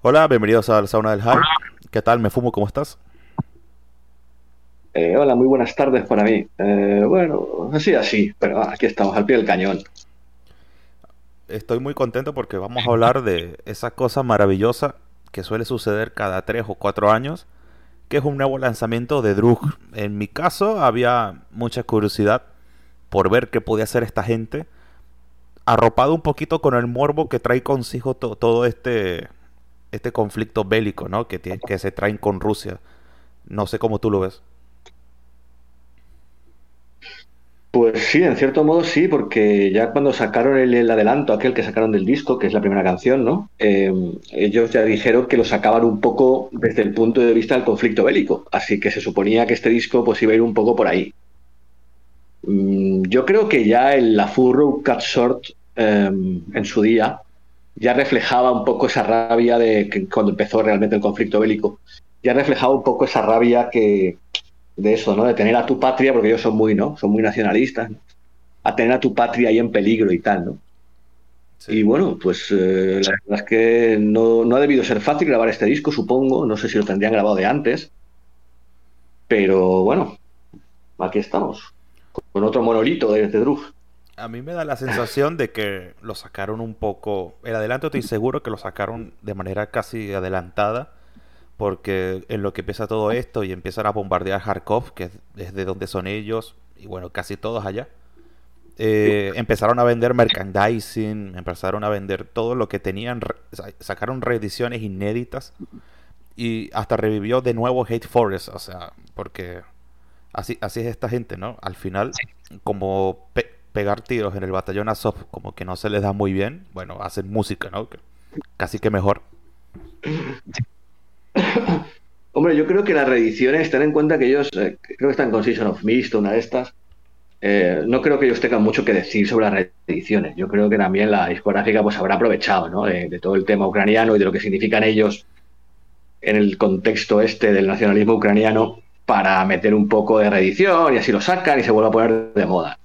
Hola, bienvenidos al Sauna del Hype. ¿Qué tal? Me fumo, ¿cómo estás? Eh, hola, muy buenas tardes para mí. Eh, bueno, así, así, pero aquí estamos, al pie del cañón. Estoy muy contento porque vamos a hablar de esa cosa maravillosa que suele suceder cada tres o cuatro años, que es un nuevo lanzamiento de Drug. En mi caso había mucha curiosidad por ver qué podía hacer esta gente, arropado un poquito con el morbo que trae consigo todo este, este conflicto bélico ¿no? que, que se traen con Rusia. No sé cómo tú lo ves. Pues sí, en cierto modo sí, porque ya cuando sacaron el, adelanto, aquel que sacaron del disco, que es la primera canción, ¿no? Eh, ellos ya dijeron que lo sacaban un poco desde el punto de vista del conflicto bélico, así que se suponía que este disco pues iba a ir un poco por ahí. Mm, yo creo que ya el La Furrow Cut Short em, en su día ya reflejaba un poco esa rabia de que cuando empezó realmente el conflicto bélico, ya reflejaba un poco esa rabia que, de eso, ¿no? De tener a tu patria, porque ellos son muy, ¿no? Son muy nacionalistas, a tener a tu patria ahí en peligro y tal, ¿no? Y bueno, pues eh, la verdad es que no, no, ha debido ser fácil grabar este disco, supongo. No sé si lo tendrían grabado de antes. Pero bueno, aquí estamos. Con otro monolito de, de Drug. A mí me da la sensación de que lo sacaron un poco. El adelanto estoy seguro que lo sacaron de manera casi adelantada porque en lo que empieza todo esto y empiezan a bombardear Kharkov, que es de donde son ellos, y bueno, casi todos allá, eh, empezaron a vender merchandising, empezaron a vender todo lo que tenían, sacaron reediciones inéditas y hasta revivió de nuevo Hate Forest, o sea, porque así, así es esta gente, ¿no? Al final, como pegar tiros en el batallón Azov, como que no se les da muy bien, bueno, hacen música, ¿no? Casi que mejor. Hombre, yo creo que las reediciones, ten en cuenta que ellos, eh, creo que están con Season of Mist, una de estas. Eh, no creo que ellos tengan mucho que decir sobre las reediciones. Yo creo que también la discográfica pues habrá aprovechado ¿no? de, todo el tema ucraniano y de lo que significan ellos en el contexto este del nacionalismo ucraniano para meter un poco de reedición y así lo sacan y se vuelve a poner de moda.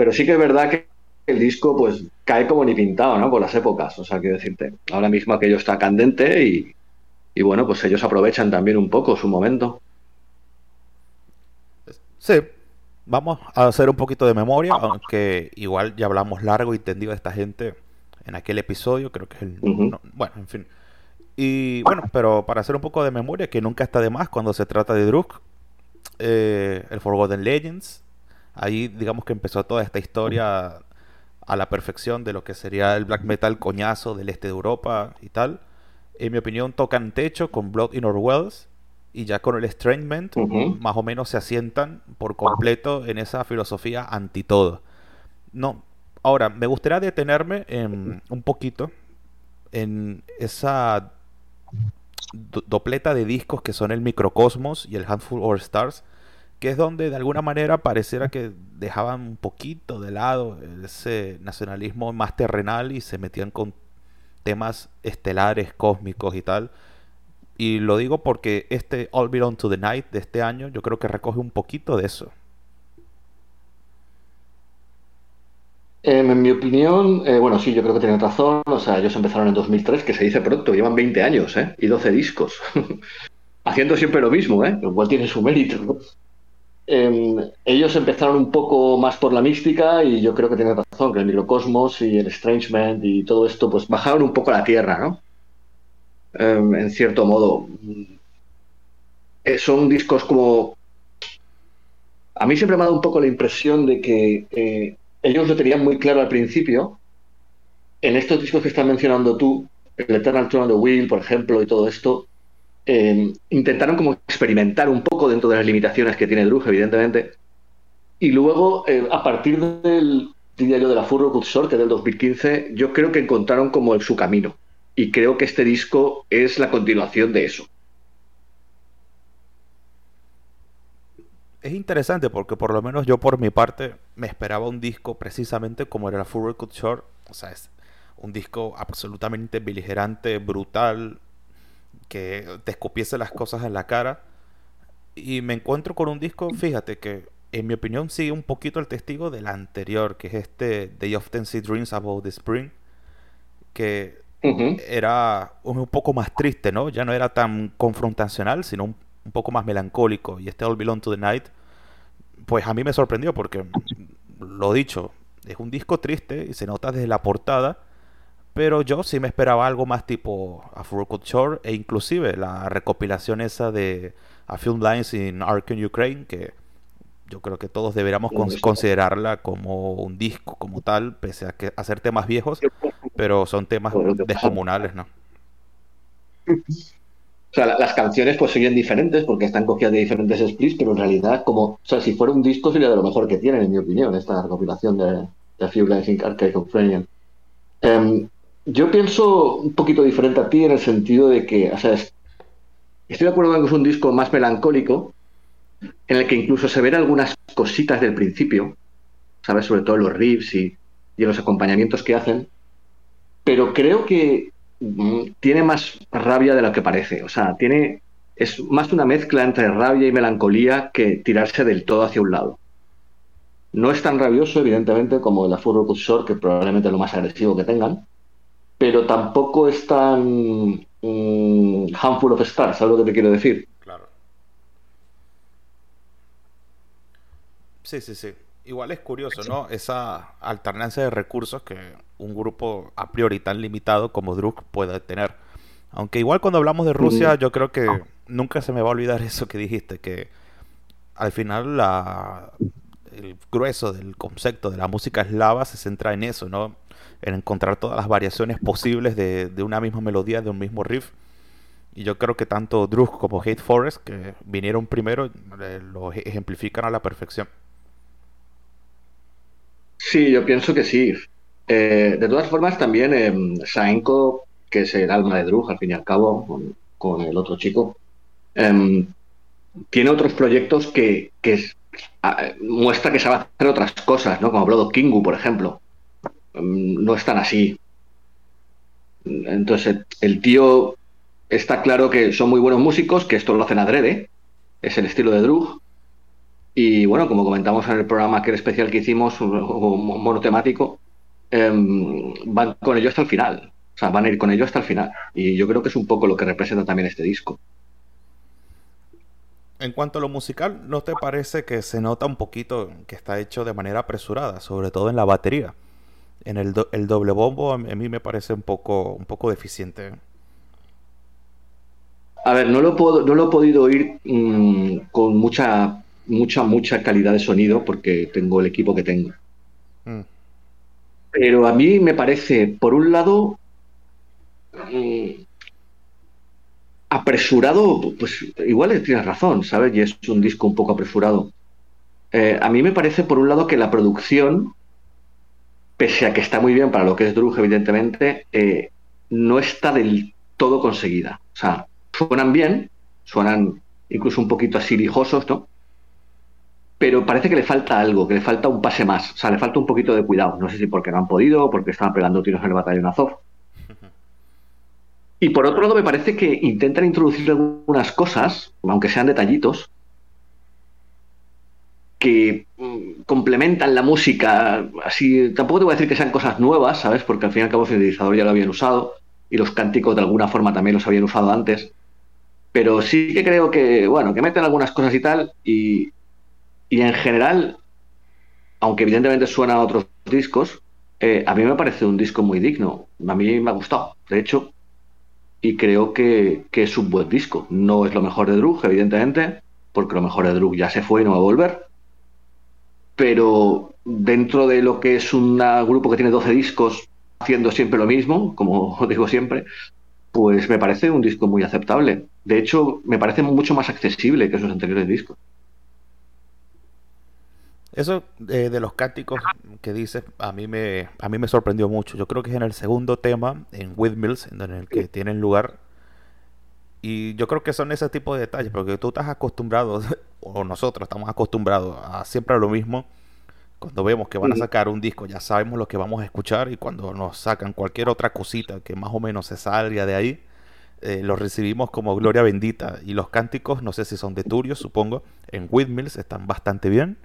Pero sí que es verdad que el disco pues cae como ni pintado, ¿no? Por las épocas. O sea, quiero decirte, ahora mismo aquello está candente y, y bueno, pues ellos aprovechan también un poco su momento. Sí, vamos a hacer un poquito de memoria, aunque igual ya hablamos largo y tendido de esta gente en aquel episodio, creo que es el... bueno, en fin. Y bueno, pero para hacer un poco de memoria, que nunca está de más cuando se trata de Druk, eh, el Forgotten Legends, ahí digamos que empezó toda esta historia a la perfección de lo que sería el black metal coñazo del este de Europa y tal en mi opinión, tocan techo con Blood in Our Wells y ya con el Estrangement más o menos se asientan por completo en esa filosofía anti todo. No, ahora me gustaría detenerme en, un poquito en esa dopleta de discos que son el Microcosmos y el Handful of Stars, que es donde de alguna manera pareciera que dejaban un poquito de lado ese nacionalismo más terrenal y se metían con temas estelares, cósmicos y tal. Y lo digo porque este All Belong to the Night de este año yo creo que recoge un poquito de eso. Em, en mi opinión, eh, bueno, sí, yo creo que tienen razón. O sea, ellos empezaron en 2003, que se dice pronto, llevan 20 años, ¿eh? Y 12 discos. Haciendo siempre lo mismo, ¿eh? Lo cual tiene su mérito, Em, ellos empezaron un poco más por la mística y yo creo que tienen razón, que el microcosmos y el estrangement y todo esto pues bajaron un poco a la tierra, ¿no? Em, en cierto modo. Eh, son discos como... A mí siempre me ha dado un poco la impresión de que eh, ellos lo tenían muy claro al principio. En estos discos que estás mencionando tú, el Eternal Throne of the Wheel, por ejemplo, y todo esto, eh, intentaron como experimentar un poco dentro de las limitaciones que tiene Drug, evidentemente. Y luego, eh, a partir del diario de la Furro Cursor, que es del 2015, yo creo que encontraron como su camino. Y creo que este disco es la continuación de eso. Es interesante porque por lo menos yo por mi parte me esperaba un disco precisamente como era la Furro Short. O sea, es un disco absolutamente beligerante, brutal, que te escupiese las cosas en la cara. Y me encuentro con un disco, fíjate que en mi opinión sigue un poquito el testigo del anterior, que es este They Often See Dreams About the Spring, que era un poco más triste, ¿no? Ya no era tan confrontacional, sino un, poco más melancólico. Y este All Belong to the Night, pues a mí me sorprendió porque, lo dicho, es un disco triste y se nota desde la portada. Pero yo sí me esperaba algo más tipo Afro Culture e inclusive la recopilación esa de A Film Lines in Arkan Ukraine, que yo creo que todos deberíamos considerarla como un disco como tal, pese a que hacer temas viejos, pero son temas descomunales, ¿no? O sea, las canciones pues siguen diferentes porque están cogidas de diferentes splits, pero en realidad, como, o sea, si fuera un disco sería de lo mejor que tienen, en mi opinión, esta recopilación de, de A Few Lines in Arcade Ukrainian. Em, yo pienso un poquito diferente a ti en el sentido de que, o sea, estoy de acuerdo con que es un disco más melancólico, en el que incluso se ven algunas cositas del principio, ¿sabes? Sobre todo los riffs y, los acompañamientos que hacen, pero creo que mm, tiene más rabia de lo que parece, o sea, tiene es más una mezcla entre rabia y melancolía que tirarse del todo hacia un lado. No es tan rabioso, evidentemente, como la Furro Short, que probablemente es lo más agresivo que tengan, pero tampoco es tan mm, handful of stars, ¿sabes lo que te quiero decir? Sí, sí, sí. Igual es curioso, ¿no? Esa alternancia de recursos que un grupo a priori tan limitado como Druk puede tener. Aunque igual cuando hablamos de Rusia, yo creo que nunca se me va a olvidar eso que dijiste, que al final la, el grueso del concepto de la música eslava se centra en eso, ¿no? En encontrar todas las variaciones posibles de, de una misma melodía, de un mismo riff y yo creo que tanto Druk como Hate Forest, que vinieron primero, lo ejemplifican a la perfección. Sí, yo pienso que sí. Eh, de todas formas, también eh, Saenko, que es el alma de Drug, al fin y al cabo, con, el otro chico, em, tiene otros proyectos que, muestra que sabe hacer otras cosas, ¿no? Como Blood of Kingu, por ejemplo. Em, no están así. Entonces, el tío está claro que son muy buenos músicos, que esto lo hacen adrede, es el estilo de Drug, y bueno, como comentamos en el programa que era especial que hicimos, un monotemático, em, van con ello hasta el final. O sea, van a ir con ello hasta el final. Y yo creo que es un poco lo que representa también este disco. En cuanto a lo musical, ¿no te parece que se nota un poquito que está hecho de manera apresurada, sobre todo en la batería? En el, el doble bombo a mí me parece un poco, un poco deficiente. A ver, no lo, puedo, no lo he podido oír mm, con mucha mucha, mucha calidad de sonido porque tengo el equipo que tengo. Mm. Pero a mí me parece, por un lado, mm, apresurado, pues igual tienes razón, ¿sabes? Y es un disco un poco apresurado. Eh, a mí me parece, por un lado, que la producción, pese a que está muy bien para lo que es Drug, evidentemente, eh, no está del todo conseguida. O sea, suenan bien, suenan incluso un poquito asirijosos, ¿no? pero parece que le falta algo, que le falta un pase más, o sea, le falta un poquito de cuidado. No sé si porque no han podido o porque estaban pegando tiros en el batallón Azov. Y por otro lado, me parece que intentan introducir algunas cosas, aunque sean detallitos, que mm, complementan la música. Así, tampoco te voy a decir que sean cosas nuevas, ¿sabes? Porque al fin y al cabo sintetizador ya lo habían usado y los cánticos de alguna forma también los habían usado antes. Pero sí que creo que, bueno, que meten algunas cosas y tal, y, y en general, aunque evidentemente suena a otros discos, eh, a mí me parece un disco muy digno. A mí me ha gustado, de hecho, y creo que, es un buen disco. No es lo mejor de Drug, evidentemente, porque lo mejor de Drug ya se fue y no va a volver. Pero dentro de lo que es un grupo que tiene 12 discos haciendo siempre lo mismo, como digo siempre, pues me parece un disco muy aceptable. De hecho, me parece mucho más accesible que sus anteriores discos. Eso eh, de los cánticos que dices, a mí me a mí me sorprendió mucho. Yo creo que es en el segundo tema, en Windmills, en el que tienen lugar. Y yo creo que son ese tipo de detalles, porque tú estás acostumbrado, o nosotros estamos acostumbrados a siempre a lo mismo. Cuando vemos que van a sacar un disco, ya sabemos lo que vamos a escuchar, y cuando nos sacan cualquier otra cosita que más o menos se salga de ahí, eh, lo recibimos como gloria bendita. Y los cánticos, no sé si son de Turio, supongo, en Windmills están bastante bien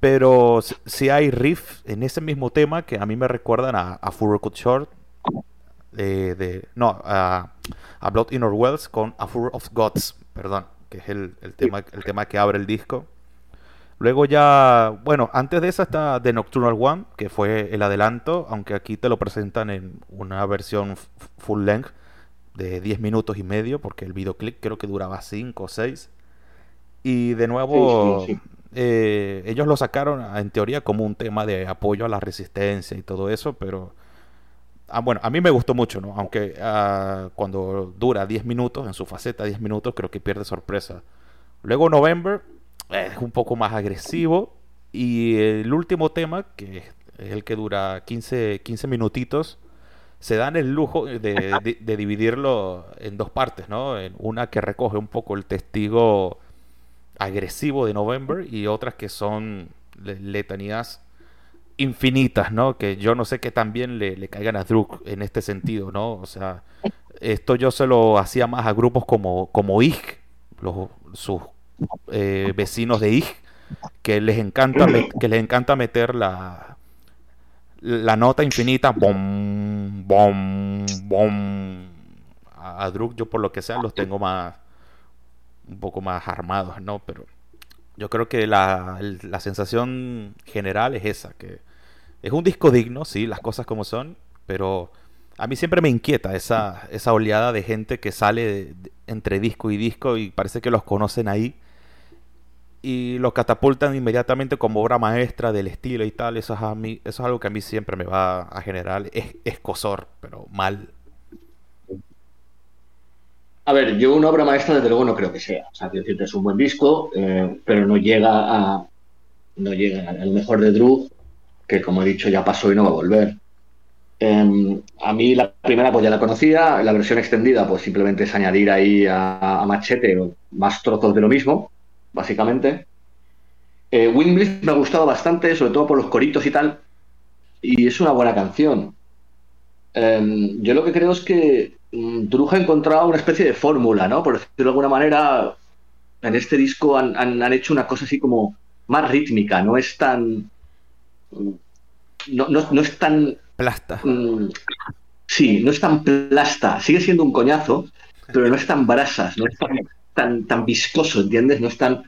pero si hay riffs en ese mismo tema que a mí me recuerdan a, a Short. de, no, a, Blood Inner Wells con A Fur of Gods, perdón, que es el, tema, el tema que abre el disco. Luego ya, bueno, antes de esa está The Nocturnal One, que fue el adelanto, aunque aquí te lo presentan en una versión full length de 10 minutos y medio, porque el videoclip creo que duraba 5 o 6. Y de nuevo, eh, ellos lo sacaron en teoría como un tema de apoyo a la resistencia y todo eso, pero ah, bueno, a mí me gustó mucho, ¿no? Aunque ah, cuando dura 10 minutos, en su faceta 10 minutos, creo que pierde sorpresa. Luego November es un poco más agresivo y el último tema, que es el que dura 15, 15 minutitos, se dan el lujo de, dividirlo en dos partes, ¿no? En una que recoge un poco el testigo agresivo de November y otras que son letanías infinitas, ¿no? Que yo no sé qué también le, le caigan a Druk en este sentido, ¿no? O sea, esto yo se lo hacía más a grupos como, como IG, los, sus eh, vecinos de IG, que les encanta, que les encanta meter la, la nota infinita, bom, bom, bom. A, a Druk yo por lo que sea los tengo más un poco más armados, ¿no? Pero yo creo que la, la, sensación general es esa, que es un disco digno, sí, las cosas como son, pero a mí siempre me inquieta esa, esa oleada de gente que sale entre disco y disco y parece que los conocen ahí y los catapultan inmediatamente como obra maestra del estilo y tal. Eso es, a mí, eso es algo que a mí siempre me va a generar es, escosor, pero mal. A ver, yo una obra maestra desde luego no creo que sea. O sea, quiero decirte, es un buen disco, eh, pero no llega a no llega al mejor de Drew, que como he dicho ya pasó y no va a volver. Em, a mí la primera pues ya la conocía, la versión extendida pues simplemente es añadir ahí a, Machete más trozos de lo mismo, básicamente. Eh, me ha gustado bastante, sobre todo por los coritos y tal, y es una buena canción. Em, yo lo que creo es que mm, ha encontrado una especie de fórmula, ¿no? Por decirlo de alguna manera, en este disco han, hecho una cosa así como más rítmica, no es tan. No, es tan. Plasta. Mm, sí, no es tan plasta. Sigue siendo un coñazo, pero no es tan brasas, no es tan, tan, viscoso, ¿entiendes? No es tan.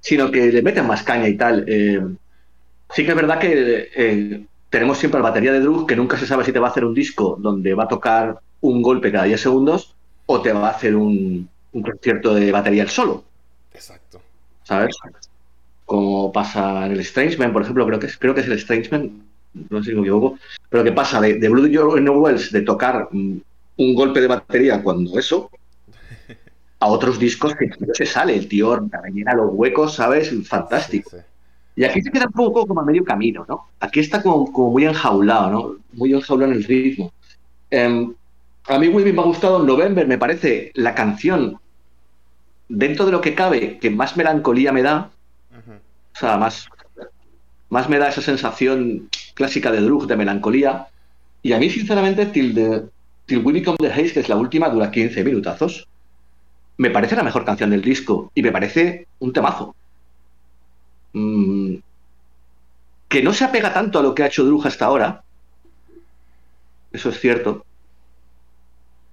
Sino que le meten más caña y tal. Eh, sí que es verdad que eh, tenemos siempre la batería de Drug, que nunca se sabe si te va a hacer un disco donde va a tocar un golpe cada 10 segundos o te va a hacer un, concierto de batería el solo. Exacto. ¿Sabes? Como pasa en el Strangeman, por ejemplo, creo que es, creo que es el Strangeman, no sé si me equivoco, pero que pasa de, de Blue No Wells de tocar un golpe de batería cuando eso, a otros discos que no se sale, el tío rellena los huecos, ¿sabes? Fantástico. Y aquí se queda un poco como a medio camino, ¿no? Aquí está como, muy enjaulado, ¿no? Muy enjaulado en el ritmo. Em, a mí muy bien me ha gustado November, me parece la canción dentro de lo que cabe que más melancolía me da. O sea, más, más me da esa sensación clásica de Drug, de melancolía. Y a mí, sinceramente, Till, the, Till Winnie Come the Haze, que es la última, dura 15 minutazos. Me parece la mejor canción del disco y me parece un temazo. Mm, que no se apega tanto a lo que ha hecho Drug hasta ahora. Eso es cierto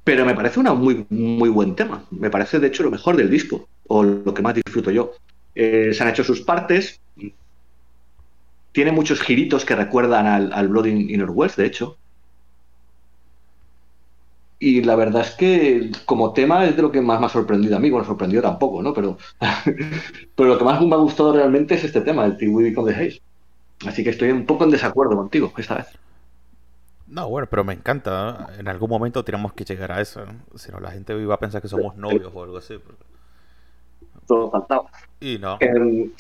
pero me parece un muy, muy buen tema. Me parece, de hecho, lo mejor del disco, o lo que más disfruto yo. Eh, se han hecho sus partes. Tiene muchos giritos que recuerdan al, al Blood in Inner de hecho. Y la verdad es que como tema es de lo que más me ha sorprendido a mí. Bueno, sorprendió tampoco, ¿no? Pero, pero lo que más me ha gustado realmente es este tema, el Tribute con the Haze. Así que estoy un poco en desacuerdo contigo esta vez. No, bueno, pero me encanta. En algún momento tenemos que llegar a eso. Si no, la gente iba a pensar que somos novios o algo así. Todo faltaba. Y no. Em,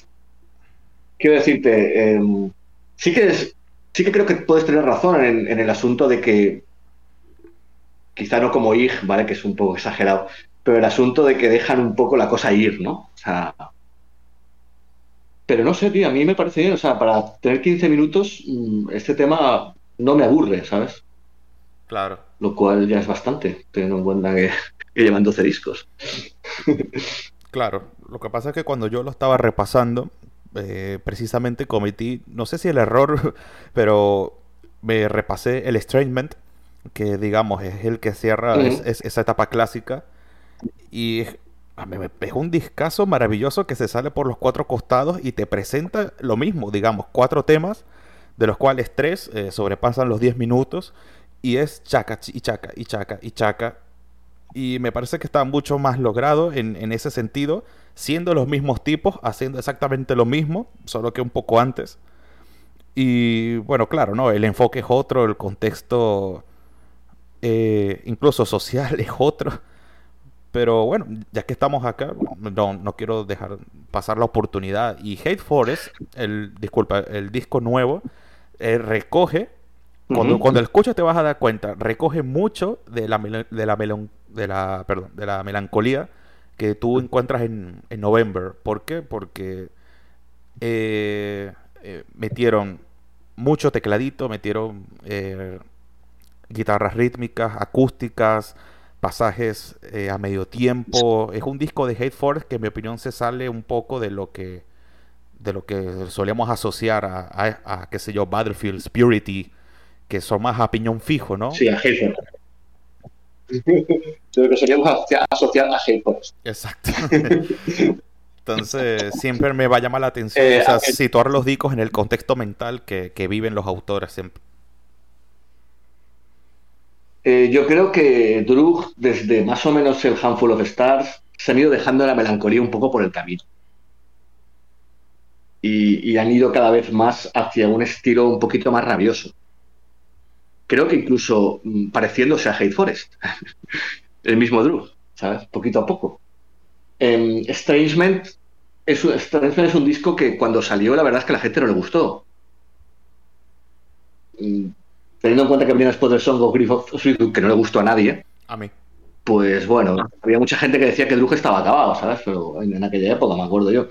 quiero decirte, em, sí, que sí que creo que puedes tener razón en, el asunto de que, quizá no como IG, ¿vale? Que es un poco exagerado, pero el asunto de que dejan un poco la cosa ir, ¿no? O sea. Pero no sé, tío, a mí me parece bien. O sea, para tener 15 minutos, mm, este tema no me aburre, ¿sabes? Claro. Lo cual ya es bastante, teniendo en cuenta que, llevan 12 discos. claro, lo que pasa es que cuando yo lo estaba repasando, eh, precisamente cometí, no sé si el error, pero me repasé el Estrangement que digamos es el que cierra esa etapa clásica. Y es, un discazo maravilloso que se sale por los cuatro costados y te presenta lo mismo, digamos, cuatro temas, de los cuales tres eh, sobrepasan los 10 minutos y es chaca y chaca y chaca y chaca. Y me parece que está mucho más logrado en, en ese sentido, siendo los mismos tipos, haciendo exactamente lo mismo, solo que un poco antes. Y bueno, claro, ¿no? El enfoque es otro, el contexto eh, incluso social es otro. Pero bueno, ya que estamos acá, no, no quiero dejar pasar la oportunidad. Y Hate Forest, el, disculpa, el disco nuevo, eh, recoge, cuando, cuando el escuchas te vas a dar cuenta, recoge mucho de la, de la, de la, perdón, de la melancolía que tú encuentras en, en November. ¿Por qué? Porque eh, metieron mucho tecladito, metieron guitarras rítmicas, acústicas, pasajes eh, a medio tiempo. Es un disco de Hate Force que en mi opinión se sale un poco de lo que de lo que solíamos asociar a, a, qué sé yo, Battlefield, Purity, que son más a piñón fijo, ¿no? Sí, a Hate Lo que solíamos asociar a Force. Exacto. Entonces, siempre me va a llamar la atención eh, situar los discos en el contexto mental que, que viven los autores siempre. Eh, yo creo que Drug, desde más o menos el Handful of Stars, se han ido dejando la melancolía un poco por el camino. Y, han ido cada vez más hacia un estilo un poquito más rabioso. Creo que incluso mm, pareciéndose a Hate Forest. el mismo Drug, ¿sabes? Poquito a poco. Eh, Estrangement, es, Estrangement es un disco que cuando salió la verdad es que a la gente no le gustó mm, teniendo en cuenta que venía después del Song of Grief of que no le gustó a nadie. A mí. Pues bueno, había mucha gente que decía que el Drug estaba acabado, ¿sabes? Pero en aquella época, me acuerdo yo.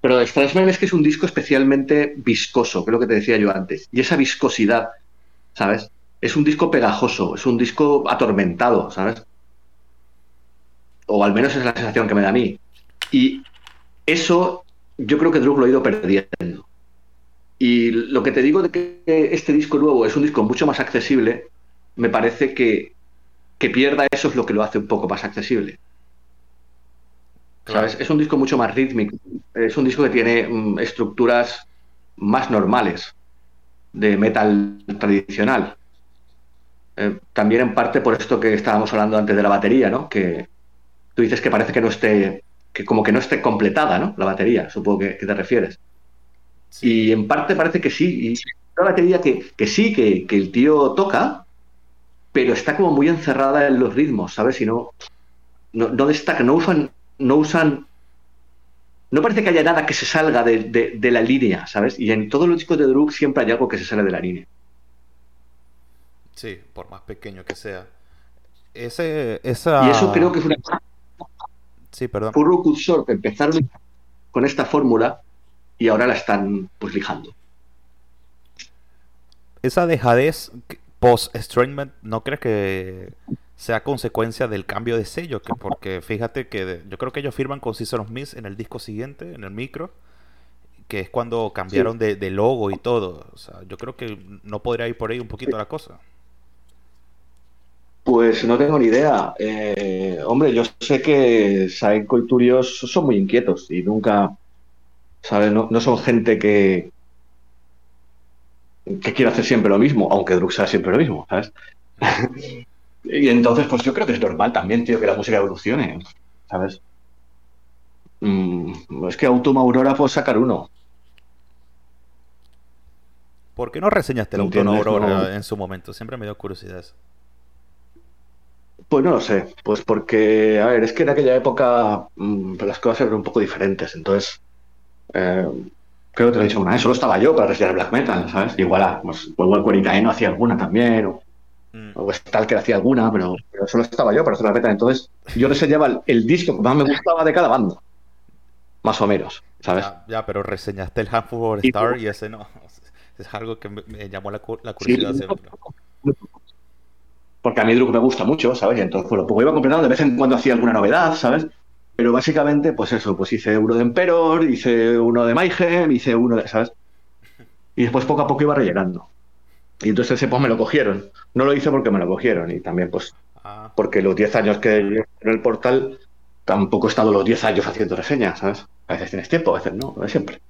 Pero Strangeman es que es un disco especialmente viscoso, que es lo que te decía yo antes. Y esa viscosidad, ¿sabes? Es un disco pegajoso, es un disco atormentado, ¿sabes? O al menos es la sensación que me da a mí. Y eso yo creo que Drug lo ha ido perdiendo. Y lo que te digo de que este disco nuevo es un disco mucho más accesible, me parece que, que pierda eso es lo que lo hace un poco más accesible. ¿Sabes? Es un disco mucho más rítmico. Es un disco que tiene mm, estructuras más normales de metal tradicional. Eh, también en parte por esto que estábamos hablando antes de la batería, ¿no? Que tú dices que parece que no esté, que como que no esté completada, ¿no? La batería, supongo que te refieres. Y en parte parece que sí. Y una batería que, que sí, que, que, el tío toca, pero está como muy encerrada en los ritmos, ¿sabes? Y no, no, no destaca, no usan, no usan. No parece que haya nada que se salga de, de, la línea, ¿sabes? Y en todos los discos de Druk siempre hay algo que se sale de la línea. Sí, por más pequeño que sea. Ese, esa... Y eso creo que es una. Sí, perdón. empezaron con esta fórmula y ahora la están pues lijando. Esa dejadez post-Strainment, ¿no crees que sea consecuencia del cambio de sello? Que porque fíjate que yo creo que ellos firman con of Miss en el disco siguiente, en el micro, que es cuando cambiaron de, logo y todo. O sea, yo creo que no podría ir por ahí un poquito la cosa. Pues no tengo ni idea. Eh, hombre, yo sé que Saenko y Turios son muy inquietos y nunca ¿sabes? No, son gente que, que quiere hacer siempre lo mismo, aunque Druk sea siempre lo mismo, ¿sabes? y entonces, pues yo creo que es normal también, tío, que la música evolucione, ¿sabes? Mm, es que Autumn Aurora puedo sacar uno. ¿Por qué no reseñaste el Autumn Aurora en su momento? Siempre me dio curiosidad Pues no lo sé, pues porque, a ver, es que en aquella época mm, las cosas eran un poco diferentes, entonces eh, creo que te lo he dicho una vez, solo estaba yo para reseñar black metal, ¿sabes? Igual, a, pues, igual no hacía alguna también, o, mm. o Stalker hacía alguna, pero, solo estaba yo para hacer black metal. Entonces, yo reseñaba el, el, disco que más me gustaba de cada banda, más o menos, ¿sabes? Ya, pero reseñaste el Handful of Star y ese no. Es algo que me, llamó la, curiosidad siempre. Porque a mí Druk me gusta mucho, ¿sabes? Y entonces, pues, lo iba completando, de vez en cuando hacía alguna novedad, ¿sabes? Pero básicamente, pues eso, pues hice uno de Emperor, hice uno de Mayhem, hice uno de, ¿sabes? Y después poco a poco iba rellenando. Y entonces ese pues me lo cogieron. No lo hice porque me lo cogieron y también pues ah. porque los 10 años que llevo en el portal tampoco he estado los 10 años haciendo reseñas, ¿sabes? A veces tienes tiempo, a veces no, no siempre.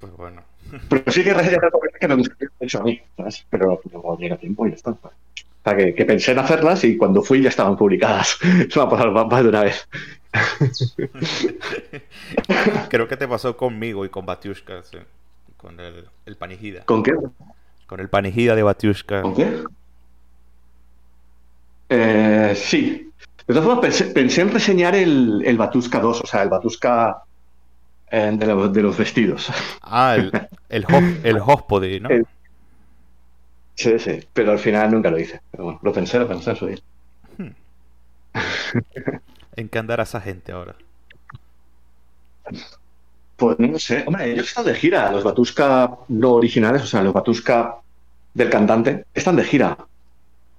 Pues bueno. Pero sí que que me gustaría hecho a mí, ¿sabes? Pero no llega tiempo y ya está. O sea, que, pensé en hacerlas y cuando fui ya estaban publicadas. Eso me ha pasado más de una vez. Creo que te pasó conmigo y con Batiushka, sí. con el, el Panigida. ¿Con qué? Con el Panigida de Batiushka. ¿Con qué? Eh, sí. De todas formas, pensé, en reseñar el, el Batuska 2, o sea, el Batuska eh, de, los vestidos. Ah, el, el, el Hospody, ¿no? Sí, sí, pero al final nunca lo hice. lo pensé, lo pensé en su hmm. ¿En qué andará esa gente ahora? Pues no sé. Hombre, ellos están de gira. Los Batuska no originales, o sea, los Batuska del cantante, están de gira.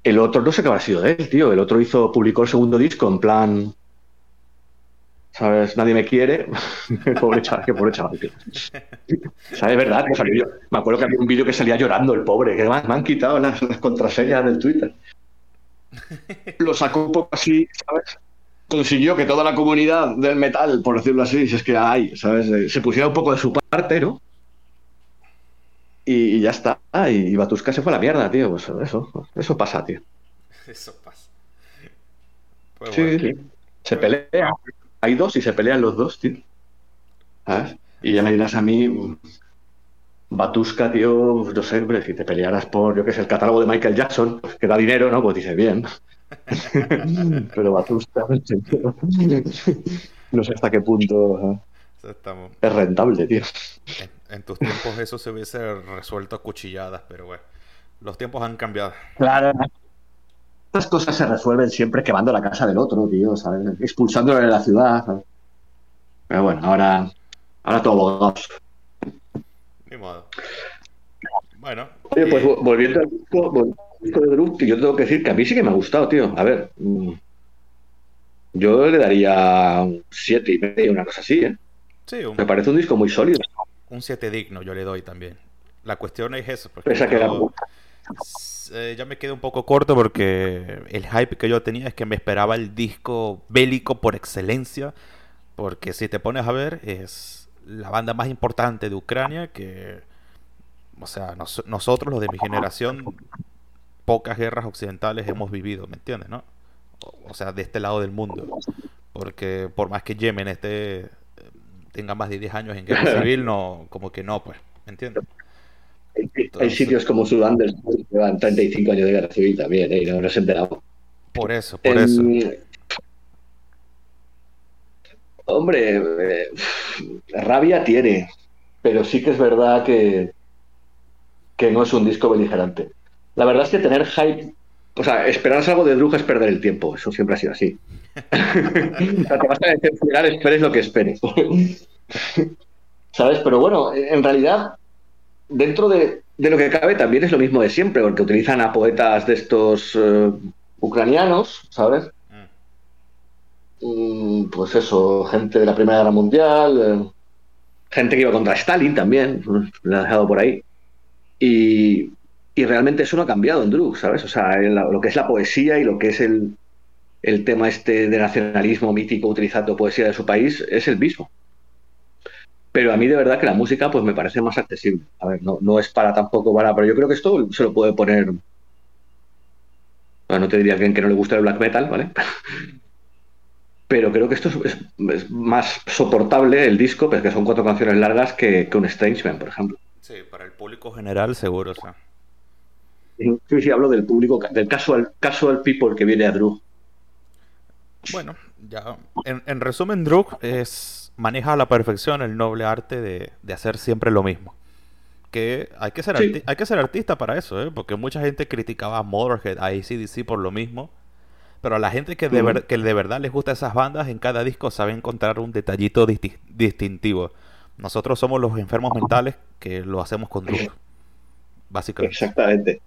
El otro no sé qué habrá sido de él, tío. El otro hizo, publicó el segundo disco en plan ¿sabes? Nadie me quiere. pobre chaval, qué pobre chaval, ¿Sabes? verdad, yo. Me acuerdo que había un vídeo que salía llorando el pobre, que además me han quitado las, contraseñas del Twitter. Lo sacó un poco así, ¿sabes? Consiguió que toda la comunidad del metal, por decirlo así, si es que hay, ¿sabes? Eh, se pusiera un poco de su parte, ¿no? Y, ya está. Y, Batuska se fue a la mierda, tío. Pues eso, eso pasa, tío. Eso pasa. Pues sí, sí. Se pelea hay dos y se pelean los dos, tío. ¿Sabes? Y ya me dirás a mí, Batuska, tío, no sé, hombre, si te pelearas por, yo qué sé, el catálogo de Michael Jackson, pues que da dinero, ¿no? Pues dice bien. Pero Batuska, no sé hasta qué punto es rentable, tío. En, tus tiempos eso se hubiese resuelto a cuchilladas, pero bueno, los tiempos han cambiado. Claro, estas cosas se resuelven siempre quemando la casa del otro, tío, ¿sabes? Expulsándolo de la ciudad. Pero bueno, ahora, ahora todo abogados. Ni modo. Bueno. Oye, pues volviendo al disco, de Druk, yo tengo que decir que a mí sí que me ha gustado, tío. A ver, mm, yo le daría un 7 y medio, una cosa así, ¿eh? Sí, Me parece un disco muy sólido. Un 7 digno, yo le doy también. La cuestión es eso. Pese a que eh, ya me quedé un poco corto porque el hype que yo tenía es que me esperaba el disco bélico por excelencia. Porque si te pones a ver, es la banda más importante de Ucrania que, o sea, nosotros los de mi generación, pocas guerras occidentales hemos vivido, ¿me entiendes? ¿no? O sea, de este lado del mundo. Porque por más que Yemen esté, tenga más de 10 años en guerra civil, no, como que no, pues, ¿me entiendes? Hay sitios como Sudán del que llevan 35 años de guerra civil también, ¿eh? no, se enterado. Por eso, por eso. Hombre, eh, rabia tiene, pero sí que es verdad que, que no es un disco beligerante. La verdad es que tener hype, o sea, esperar algo de Druga es perder el tiempo, eso siempre ha sido así. o sea, te vas a decepcionar, esperes lo que esperes. ¿Sabes? Pero bueno, en realidad dentro de, lo que cabe también es lo mismo de siempre, porque utilizan a poetas de estos eh, ucranianos, ¿sabes? Mm. pues eso, gente de la Primera Guerra Mundial, eh, gente que iba contra Stalin también, dejado por ahí. Y, realmente eso no ha cambiado en Druk, ¿sabes? O sea, lo que es la poesía y lo que es el, el tema este de nacionalismo mítico utilizando poesía de su país es el mismo. Pero a mí de verdad que la música pues me parece más accesible. A ver, no, no es para tampoco para, pero yo creo que esto se lo puede poner. no te diría alguien que no le gusta el black metal, ¿vale? Pero creo que esto es, más soportable el disco, porque son cuatro canciones largas que, que un Strangeman, por ejemplo. Sí, para el público general seguro, o sea. Sí, sí, hablo del público, del casual, casual people que viene a Drug. Bueno, ya. En, en resumen, Drug es maneja a la perfección el noble arte de, hacer siempre lo mismo. Que hay que ser, hay que ser artista para eso, ¿eh? porque mucha gente criticaba a Motorhead, a ACDC por lo mismo. Pero a la gente que de, que de verdad les gusta esas bandas, en cada disco sabe encontrar un detallito distintivo. Nosotros somos los enfermos mentales que lo hacemos con Druk. Básicamente. Exactamente.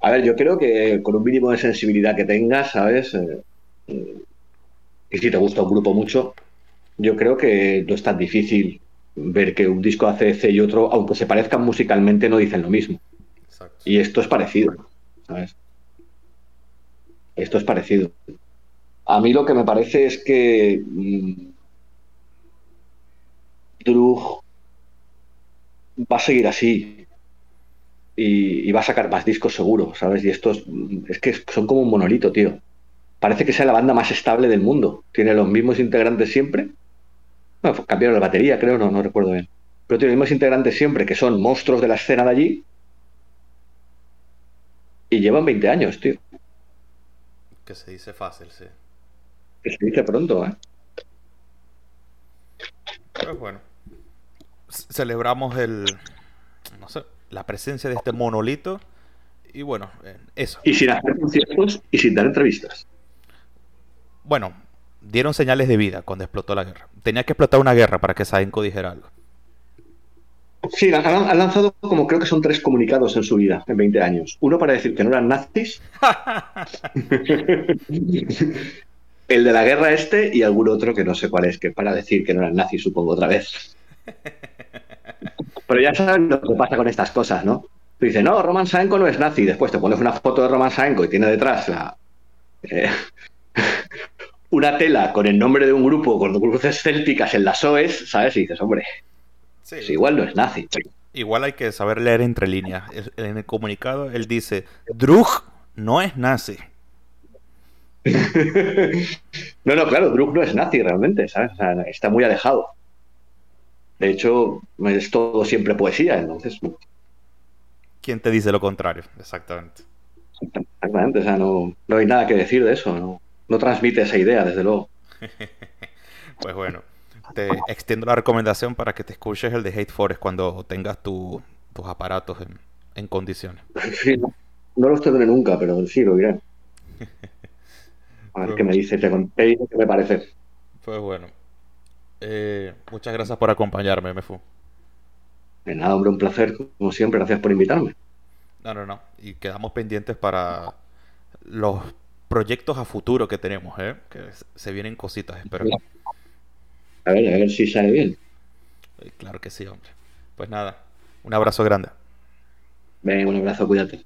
A ver, yo creo que con un mínimo de sensibilidad que tengas, ¿sabes? Eh, y si te gusta un grupo mucho, yo creo que no es tan difícil ver que un disco hace C y otro, aunque se parezcan musicalmente, no dicen lo mismo. Y esto es parecido, ¿sabes? Esto es parecido. A mí lo que me parece es que mmm, va a seguir así y, va a sacar más discos seguro, ¿sabes? Y estos es que son como un monolito, tío. Parece que sea la banda más estable del mundo. Tiene los mismos integrantes siempre. Bueno, cambiaron la batería, creo, no, no recuerdo bien. Pero tiene los mismos integrantes siempre, que son monstruos de la escena de allí. Y llevan 20 años, tío. Que se dice fácil, sí. Que se dice pronto, ¿eh? Pues bueno. Celebramos el. No sé, la presencia de este monolito. Y bueno, eso. Y sin hacer conciertos y sin dar entrevistas. Bueno, dieron señales de vida cuando explotó la guerra. Tenía que explotar una guerra para que Saenko dijera algo. Sí, han, lanzado como creo que son tres comunicados en su vida, en 20 años. Uno para decir que no eran nazis. el de la guerra este y algún otro que no sé cuál es, que para decir que no eran nazis, supongo, otra vez. Pero ya saben lo que pasa con estas cosas, ¿no? Tú dices, no, Roman Saenko no es nazi. Después te pones una foto de Roman Saenko y tiene detrás la, eh, una tela con el nombre de un grupo, con cruces célticas en las OES, ¿sabes? Y dices, hombre, pues igual no es nazi. Igual hay que saber leer entre líneas. En el comunicado él dice, Drug no es nazi. no, no, claro, Drug no es nazi realmente, ¿sabes? está muy alejado. De hecho, es todo siempre poesía, entonces. ¿Quién te dice lo contrario? Exactamente. Exactamente, o sea, no, no hay nada que decir de eso, no, no transmite esa idea, desde luego. pues bueno, te extiendo la recomendación para que te escuches el de Hate Forest cuando tengas tus aparatos en, condiciones. Sí, no, los tendré nunca, pero sí lo diré. A ver qué me dice, te conté qué me parece. Pues bueno. Eh, muchas gracias por acompañarme, Mefu. De nada, hombre, un placer, como siempre, gracias por invitarme. No, no, no. Y quedamos pendientes para los proyectos a futuro que tenemos, ¿eh? Que se vienen cositas, espero. A ver, a ver si sale bien. Claro que sí, hombre. Pues nada, un abrazo grande. Ven, un abrazo, cuídate.